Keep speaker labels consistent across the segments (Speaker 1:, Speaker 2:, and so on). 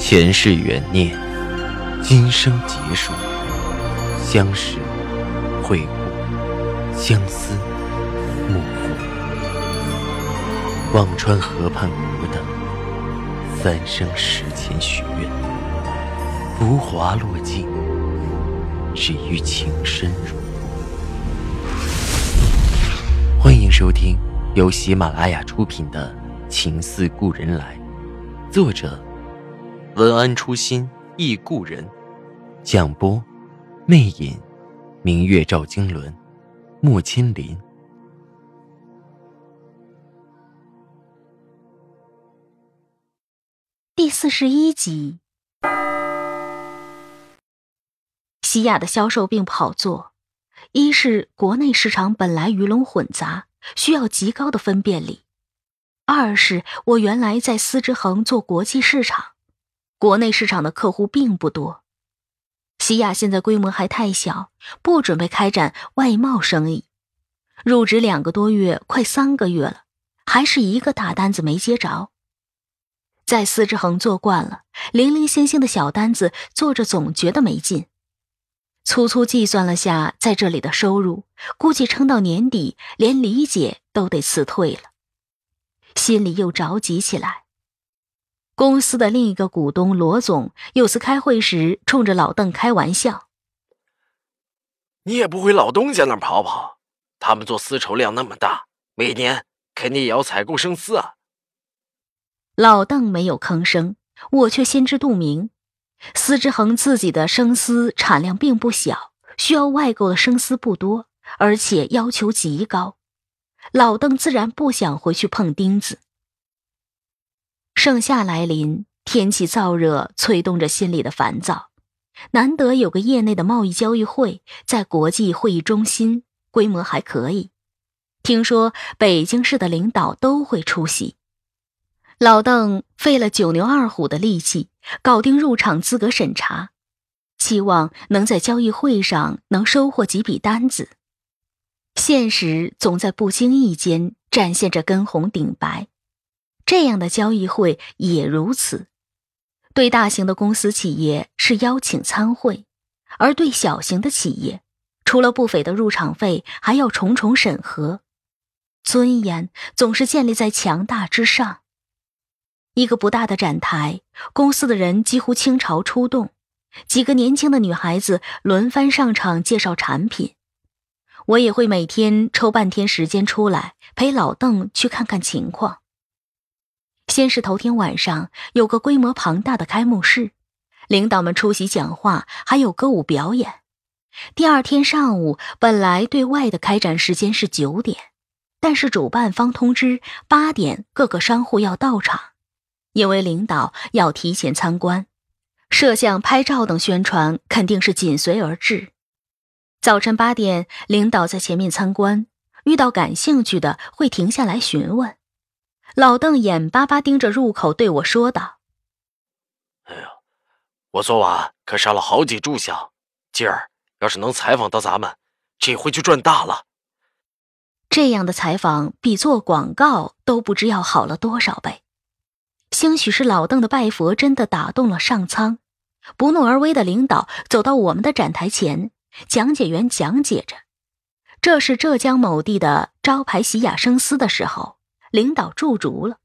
Speaker 1: 前世缘念，今生劫数，相识、会故、相思、幕赋。忘川河畔无等，三生石前许愿，浮华落尽，只余情深入。欢迎收听由喜马拉雅出品的《情似故人来》，作者。文安初心忆故人，蒋波，魅影，明月照经纶，莫千林。
Speaker 2: 第四十一集，西亚的销售并不好做，一是国内市场本来鱼龙混杂，需要极高的分辨力；二是我原来在思之恒做国际市场。国内市场的客户并不多，西亚现在规模还太小，不准备开展外贸生意。入职两个多月，快三个月了，还是一个大单子没接着。在司之恒做惯了，零零星星的小单子做着总觉得没劲。粗粗计算了下，在这里的收入，估计撑到年底，连李姐都得辞退了，心里又着急起来。公司的另一个股东罗总有次开会时，冲着老邓开玩笑：“
Speaker 3: 你也不回老东家那儿跑跑？他们做丝绸量那么大，每年肯定也要采购生丝啊。”
Speaker 2: 老邓没有吭声，我却心知肚明。司之恒自己的生丝产量并不小，需要外购的生丝不多，而且要求极高。老邓自然不想回去碰钉子。盛夏来临，天气燥热，催动着心里的烦躁。难得有个业内的贸易交易会，在国际会议中心，规模还可以。听说北京市的领导都会出席。老邓费了九牛二虎的力气，搞定入场资格审查，期望能在交易会上能收获几笔单子。现实总在不经意间展现着根红顶白。这样的交易会也如此，对大型的公司企业是邀请参会，而对小型的企业，除了不菲的入场费，还要重重审核。尊严总是建立在强大之上。一个不大的展台，公司的人几乎倾巢出动，几个年轻的女孩子轮番上场介绍产品，我也会每天抽半天时间出来陪老邓去看看情况。先是头天晚上有个规模庞大的开幕式，领导们出席讲话，还有歌舞表演。第二天上午本来对外的开展时间是九点，但是主办方通知八点各个商户要到场，因为领导要提前参观，摄像、拍照等宣传肯定是紧随而至。早晨八点，领导在前面参观，遇到感兴趣的会停下来询问。老邓眼巴巴盯着入口，对我说道：“
Speaker 3: 哎呀，我昨晚可杀了好几炷香，今儿要是能采访到咱们，这回就赚大了。
Speaker 2: 这样的采访比做广告都不知要好了多少倍。兴许是老邓的拜佛真的打动了上苍，不怒而威的领导走到我们的展台前，讲解员讲解着，这是浙江某地的招牌喜雅生丝的时候。”领导驻足了，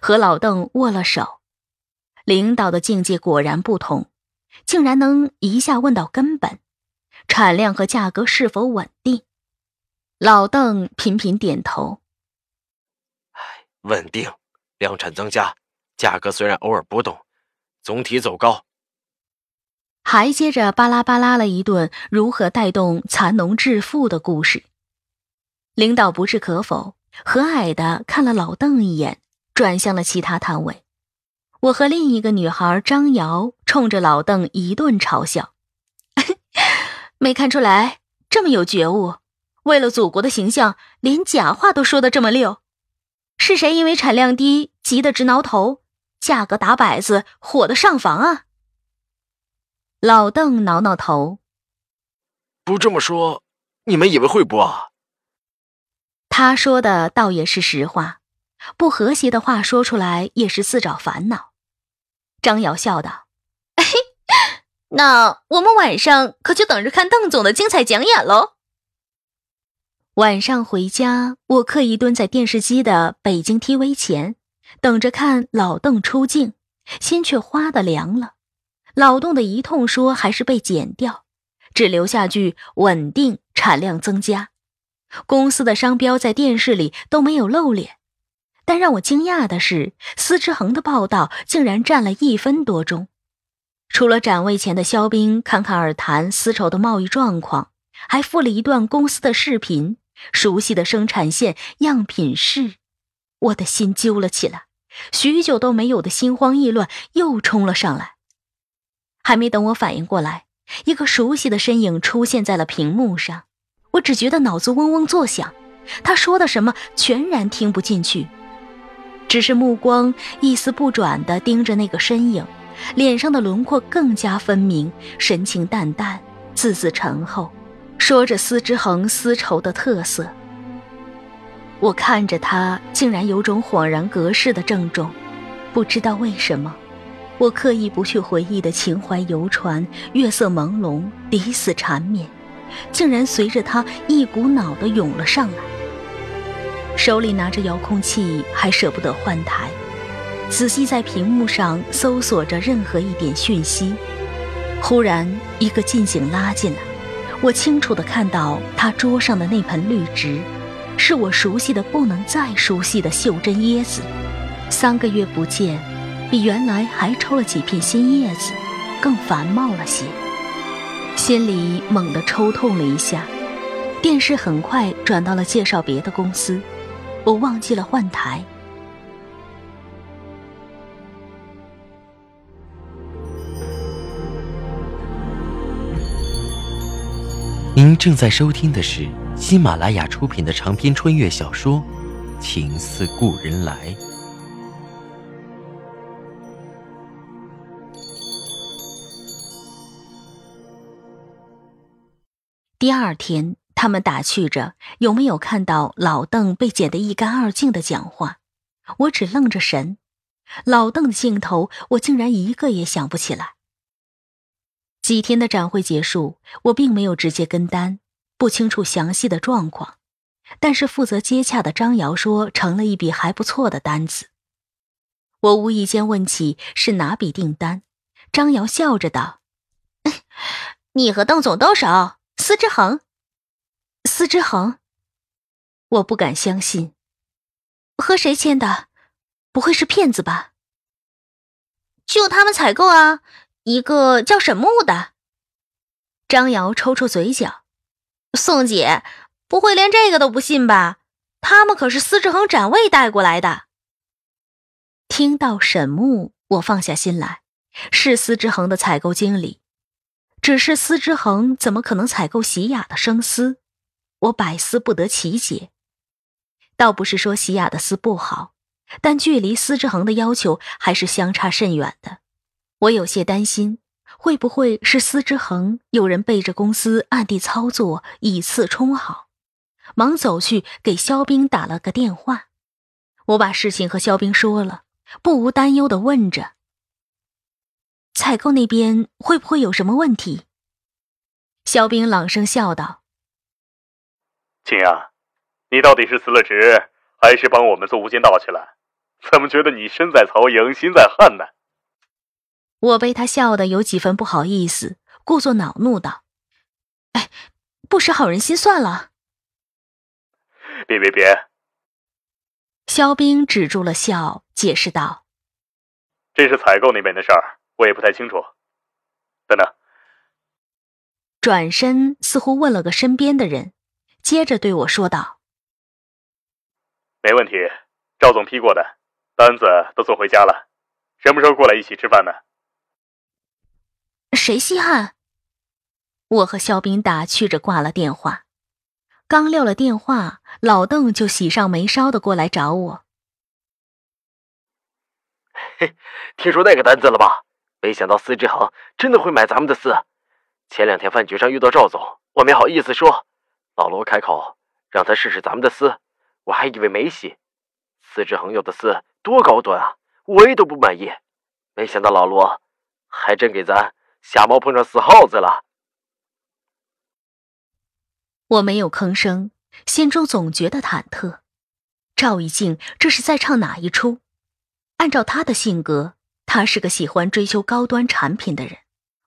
Speaker 2: 和老邓握了手。领导的境界果然不同，竟然能一下问到根本：产量和价格是否稳定？老邓频频点头：“
Speaker 3: 哎，稳定，量产增加，价格虽然偶尔波动，总体走高。”
Speaker 2: 还接着巴拉巴拉了一顿如何带动蚕农致富的故事。领导不置可否。和蔼的看了老邓一眼，转向了其他摊位。我和另一个女孩张瑶冲着老邓一顿嘲笑：“ 没看出来这么有觉悟，为了祖国的形象，连假话都说的这么溜。是谁因为产量低急得直挠头，价格打摆子火的上房啊？”老邓挠挠头：“
Speaker 3: 不这么说，你们以为会播啊？”
Speaker 2: 他说的倒也是实话，不和谐的话说出来也是自找烦恼。张瑶笑道：“那我们晚上可就等着看邓总的精彩讲演喽。”晚上回家，我刻意蹲在电视机的北京 TV 前，等着看老邓出镜，心却哗的凉了。老邓的一通说还是被剪掉，只留下句“稳定，产量增加”。公司的商标在电视里都没有露脸，但让我惊讶的是，司之恒的报道竟然占了一分多钟。除了展位前的肖兵侃侃而谈丝绸的贸易状况，还附了一段公司的视频，熟悉的生产线、样品室，我的心揪了起来，许久都没有的心慌意乱又冲了上来。还没等我反应过来，一个熟悉的身影出现在了屏幕上。我只觉得脑子嗡嗡作响，他说的什么全然听不进去，只是目光一丝不转地盯着那个身影，脸上的轮廓更加分明，神情淡淡，字字沉厚，说着丝之恒丝绸的特色。我看着他，竟然有种恍然隔世的郑重，不知道为什么，我刻意不去回忆的情怀游船，月色朦胧，离死缠绵。竟然随着他一股脑的涌了上来，手里拿着遥控器，还舍不得换台，仔细在屏幕上搜索着任何一点讯息。忽然，一个近景拉进来，我清楚的看到他桌上的那盆绿植，是我熟悉的不能再熟悉的袖珍椰子。三个月不见，比原来还抽了几片新叶子，更繁茂了些。心里猛地抽痛了一下，电视很快转到了介绍别的公司，我忘记了换台。
Speaker 1: 您正在收听的是喜马拉雅出品的长篇穿越小说《情似故人来》。
Speaker 2: 第二天，他们打趣着有没有看到老邓被剪得一干二净的讲话，我只愣着神。老邓的镜头，我竟然一个也想不起来。几天的展会结束，我并没有直接跟单，不清楚详细的状况，但是负责接洽的张瑶说成了一笔还不错的单子。我无意间问起是哪笔订单，张瑶笑着道：“ 你和邓总都熟。”司之恒，司之恒，我不敢相信，和谁签的？不会是骗子吧？就他们采购啊，一个叫沈木的。张瑶抽抽嘴角，宋姐不会连这个都不信吧？他们可是司之恒展位带过来的。听到沈木，我放下心来，是司之恒的采购经理。只是司之恒怎么可能采购喜雅的生丝？我百思不得其解。倒不是说喜雅的丝不好，但距离司之恒的要求还是相差甚远的。我有些担心，会不会是司之恒有人背着公司暗地操作，以次充好？忙走去给肖冰打了个电话。我把事情和肖冰说了，不无担忧的问着。采购那边会不会有什么问题？肖冰朗声笑道：“
Speaker 4: 青阳，你到底是辞了职，还是帮我们做无间道去了？怎么觉得你身在曹营心在汉呢？”
Speaker 2: 我被他笑得有几分不好意思，故作恼怒道：“哎，不识好人心算了。”
Speaker 4: 别别别！
Speaker 2: 肖冰止住了笑，解释道：“
Speaker 4: 这是采购那边的事儿。”我也不太清楚。等等，
Speaker 2: 转身似乎问了个身边的人，接着对我说道：“
Speaker 4: 没问题，赵总批过的单子都送回家了，什么时候过来一起吃饭呢？”
Speaker 2: 谁稀罕？我和肖斌打趣着挂了电话，刚撂了电话，老邓就喜上眉梢的过来找我。
Speaker 3: 嘿，听说那个单子了吧？没想到司之恒真的会买咱们的丝。前两天饭局上遇到赵总，我没好意思说，老罗开口让他试试咱们的丝，我还以为没戏。司之恒有的丝多高端啊，我也都不满意。没想到老罗还真给咱瞎猫碰上死耗子了。
Speaker 2: 我没有吭声，心中总觉得忐忑。赵一静这是在唱哪一出？按照他的性格，他是个喜欢追求高端产品的人，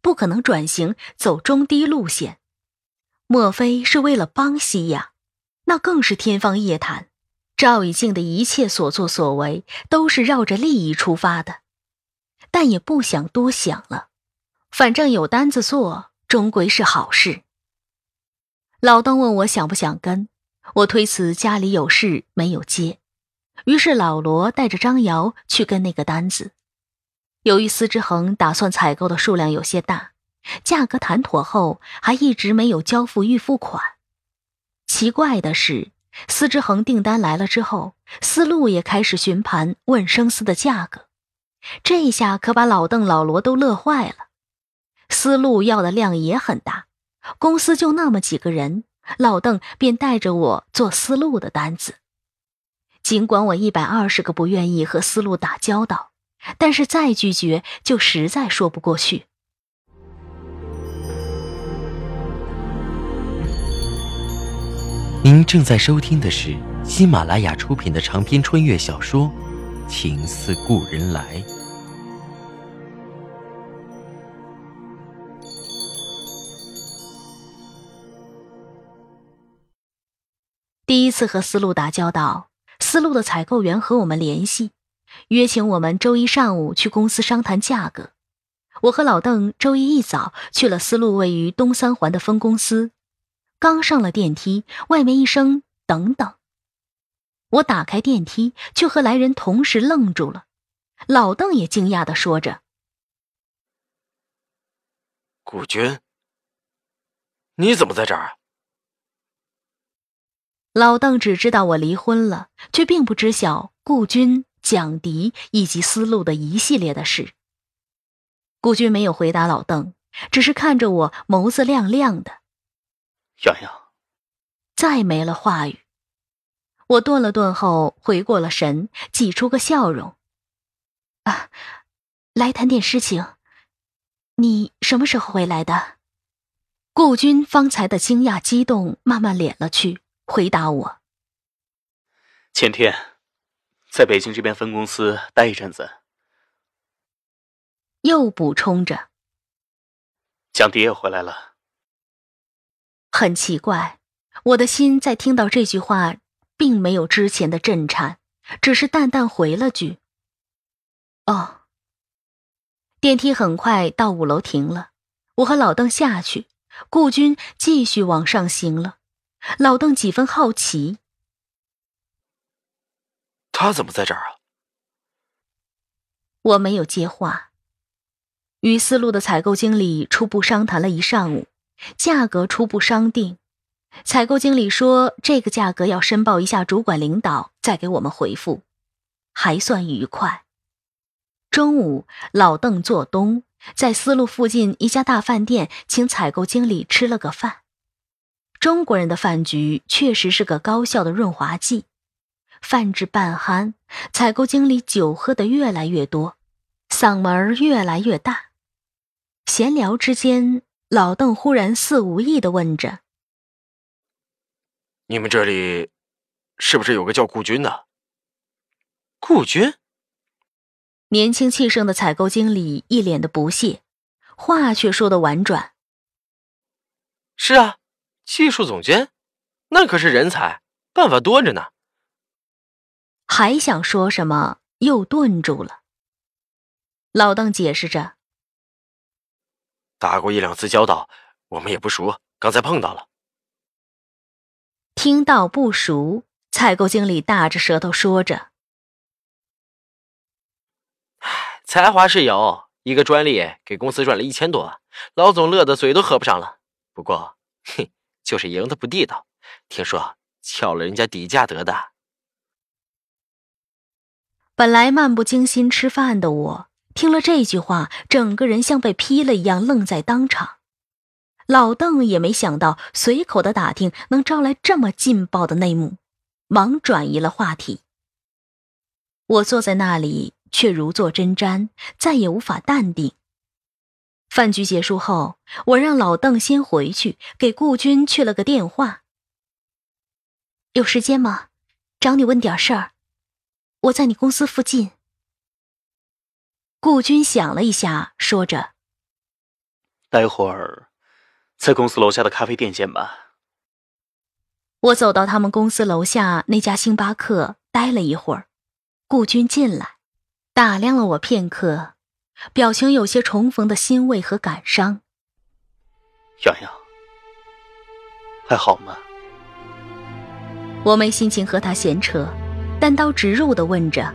Speaker 2: 不可能转型走中低路线。莫非是为了帮西亚？那更是天方夜谭。赵以静的一切所作所为都是绕着利益出发的，但也不想多想了，反正有单子做，终归是好事。老邓问我想不想跟，我推辞家里有事没有接，于是老罗带着张瑶去跟那个单子。由于司之恒打算采购的数量有些大，价格谈妥后还一直没有交付预付款。奇怪的是。司之恒订单来了之后，思路也开始询盘问生丝的价格，这一下可把老邓、老罗都乐坏了。思路要的量也很大，公司就那么几个人，老邓便带着我做思路的单子。尽管我一百二十个不愿意和思路打交道，但是再拒绝就实在说不过去。
Speaker 1: 您正在收听的是喜马拉雅出品的长篇穿越小说《情似故人来》。
Speaker 2: 第一次和思路打交道，思路的采购员和我们联系，约请我们周一上午去公司商谈价格。我和老邓周一一早去了思路位于东三环的分公司。刚上了电梯，外面一声“等等”，我打开电梯，却和来人同时愣住了。老邓也惊讶的说着：“
Speaker 3: 顾军，你怎么在这儿？”
Speaker 2: 老邓只知道我离婚了，却并不知晓顾军、蒋迪以及思路的一系列的事。顾军没有回答老邓，只是看着我，眸子亮亮的。
Speaker 4: 洋洋，
Speaker 2: 再没了话语。我顿了顿后回过了神，挤出个笑容：“啊，来谈点事情。你什么时候回来的？”顾军方才的惊讶激动慢慢敛了去，回答我：“
Speaker 4: 前天，在北京这边分公司待一阵子。”
Speaker 2: 又补充着：“
Speaker 4: 蒋迪也回来了。”
Speaker 2: 很奇怪，我的心在听到这句话，并没有之前的震颤，只是淡淡回了句：“哦。”电梯很快到五楼停了，我和老邓下去，顾军继续往上行了。老邓几分好奇：“
Speaker 3: 他怎么在这儿啊？”
Speaker 2: 我没有接话。与思路的采购经理初步商谈了一上午。价格初步商定，采购经理说这个价格要申报一下主管领导，再给我们回复，还算愉快。中午，老邓做东，在思路附近一家大饭店请采购经理吃了个饭。中国人的饭局确实是个高效的润滑剂。饭至半酣，采购经理酒喝得越来越多，嗓门越来越大。闲聊之间。老邓忽然似无意的问着：“
Speaker 3: 你们这里是不是有个叫顾军的？”
Speaker 1: 顾军，
Speaker 2: 年轻气盛的采购经理一脸的不屑，话却说的婉转：“
Speaker 1: 是啊，技术总监，那可是人才，办法多着呢。”
Speaker 2: 还想说什么，又顿住了。老邓解释着。
Speaker 3: 打过一两次交道，我们也不熟，刚才碰到了。
Speaker 2: 听到不熟，采购经理大着舌头说着：“
Speaker 1: 才华是有，一个专利给公司赚了一千多，老总乐得嘴都合不上了。不过，哼，就是赢的不地道。听说撬了人家底价得的。”
Speaker 2: 本来漫不经心吃饭的我。听了这句话，整个人像被劈了一样，愣在当场。老邓也没想到随口的打听能招来这么劲爆的内幕，忙转移了话题。我坐在那里，却如坐针毡，再也无法淡定。饭局结束后，我让老邓先回去，给顾军去了个电话。有时间吗？找你问点事儿。我在你公司附近。顾军想了一下，说着：“
Speaker 5: 待会儿在公司楼下的咖啡店见吧。”
Speaker 2: 我走到他们公司楼下那家星巴克，待了一会儿。顾军进来，打量了我片刻，表情有些重逢的欣慰和感伤。
Speaker 5: 洋洋，还好吗？
Speaker 2: 我没心情和他闲扯，单刀直入的问着：“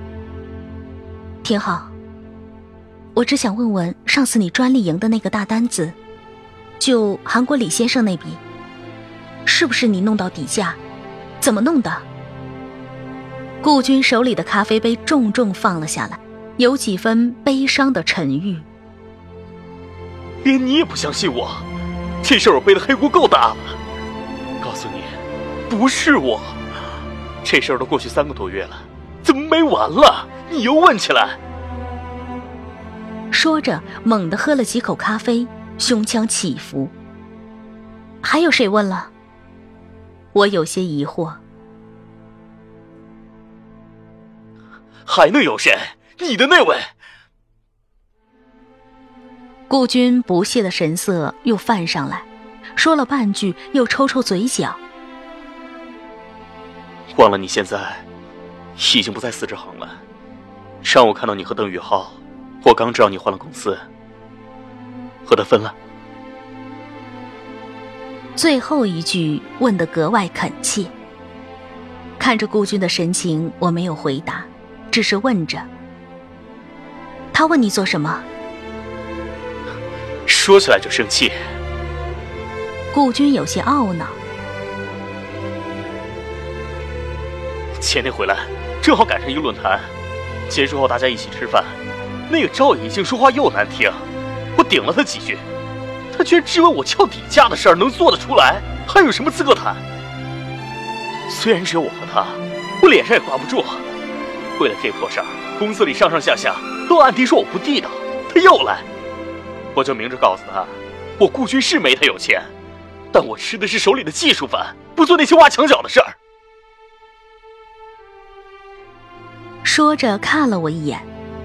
Speaker 2: 挺好。我只想问问，上次你专利赢的那个大单子，就韩国李先生那笔，是不是你弄到底价？怎么弄的？”顾军手里的咖啡杯重重放了下来，有几分悲伤的沉郁。
Speaker 5: 连你也不相信我，这事儿我背的黑锅够大了。告诉你，不是我。这事儿都过去三个多月了，怎么没完了？你又问起来。
Speaker 2: 说着，猛地喝了几口咖啡，胸腔起伏。还有谁问了？我有些疑惑。
Speaker 5: 还能有谁？你的那位。
Speaker 2: 顾军不屑的神色又泛上来，说了半句，又抽抽嘴角。
Speaker 5: 忘了你现在已经不在四之行了。上午看到你和邓宇浩，我刚知道你换了公司，和他分了。
Speaker 2: 最后一句问得格外恳切。看着顾军的神情，我没有回答，只是问着：“他问你做什么？”
Speaker 5: 说起来就生气。
Speaker 2: 顾军有些懊恼。
Speaker 5: 前天回来，正好赶上一个论坛，结束后大家一起吃饭。那个赵以静说话又难听，我顶了他几句，他居然质问我撬底价的事儿能做得出来，还有什么资格谈？虽然只有我和他，我脸上也挂不住。为了这破事儿，公司里上上下下都暗地说我不地道。他又来，我就明着告诉他，我顾军是没他有钱，但我吃的是手里的技术饭，不做那些挖墙脚的事儿。
Speaker 2: 说着看了我一眼，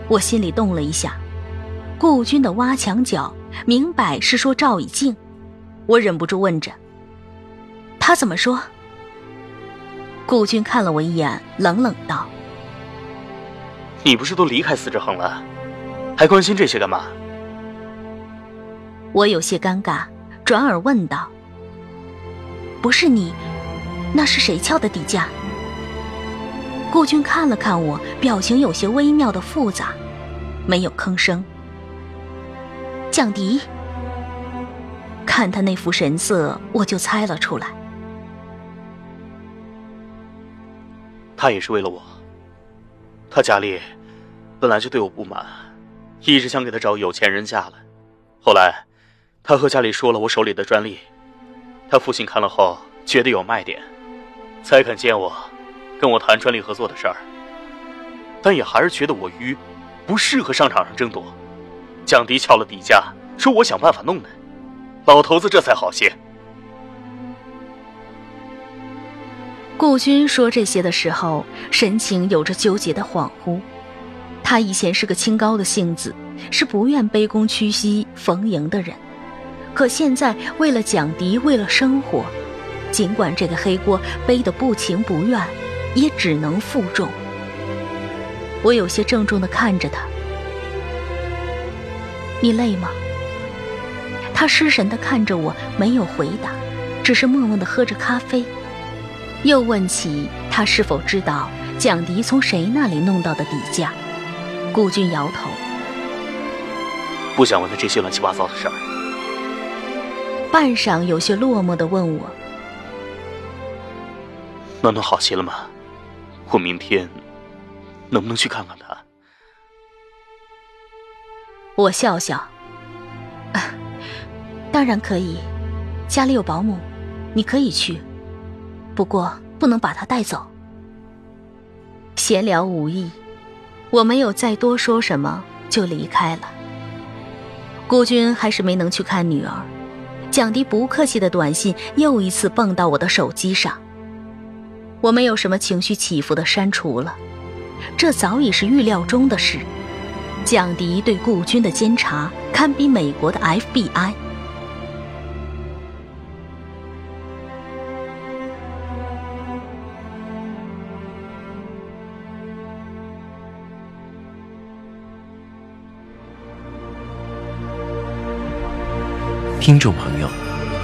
Speaker 2: 我心里动了一下。顾军的挖墙脚，明摆是说赵以静。我忍不住问着：“他怎么说？”顾军看了我一眼，冷冷道：“
Speaker 5: 你不是都离开司之恒了，还关心这些干嘛？”
Speaker 2: 我有些尴尬，转而问道：“不是你，那是谁敲的底价？”顾军看了看我，表情有些微妙的复杂，没有吭声。蒋迪，看他那副神色，我就猜了出来。
Speaker 5: 他也是为了我。他家里本来就对我不满，一直想给他找有钱人嫁了。后来，他和家里说了我手里的专利，他父亲看了后觉得有卖点，才肯见我。跟我谈专利合作的事儿，但也还是觉得我愚，不适合上场上争夺。蒋迪敲了底价，说我想办法弄的，老头子这才好些。
Speaker 2: 顾军说这些的时候，神情有着纠结的恍惚。他以前是个清高的性子，是不愿卑躬屈膝逢迎的人，可现在为了蒋迪，为了生活，尽管这个黑锅背得不情不愿。也只能负重。我有些郑重的看着他，你累吗？他失神的看着我，没有回答，只是默默的喝着咖啡。又问起他是否知道蒋迪从谁那里弄到的底价。顾俊摇头，
Speaker 5: 不想问他这些乱七八糟的事儿。
Speaker 2: 半晌，有些落寞的问我：“
Speaker 5: 暖暖好些了吗？”我明天能不能去看看他？
Speaker 2: 我笑笑，当然可以，家里有保姆，你可以去，不过不能把他带走。闲聊无益，我没有再多说什么，就离开了。孤军还是没能去看女儿，蒋迪不客气的短信又一次蹦到我的手机上。我没有什么情绪起伏的删除了，这早已是预料中的事。蒋迪对顾军的监察堪比美国的 FBI。
Speaker 1: 听众朋友，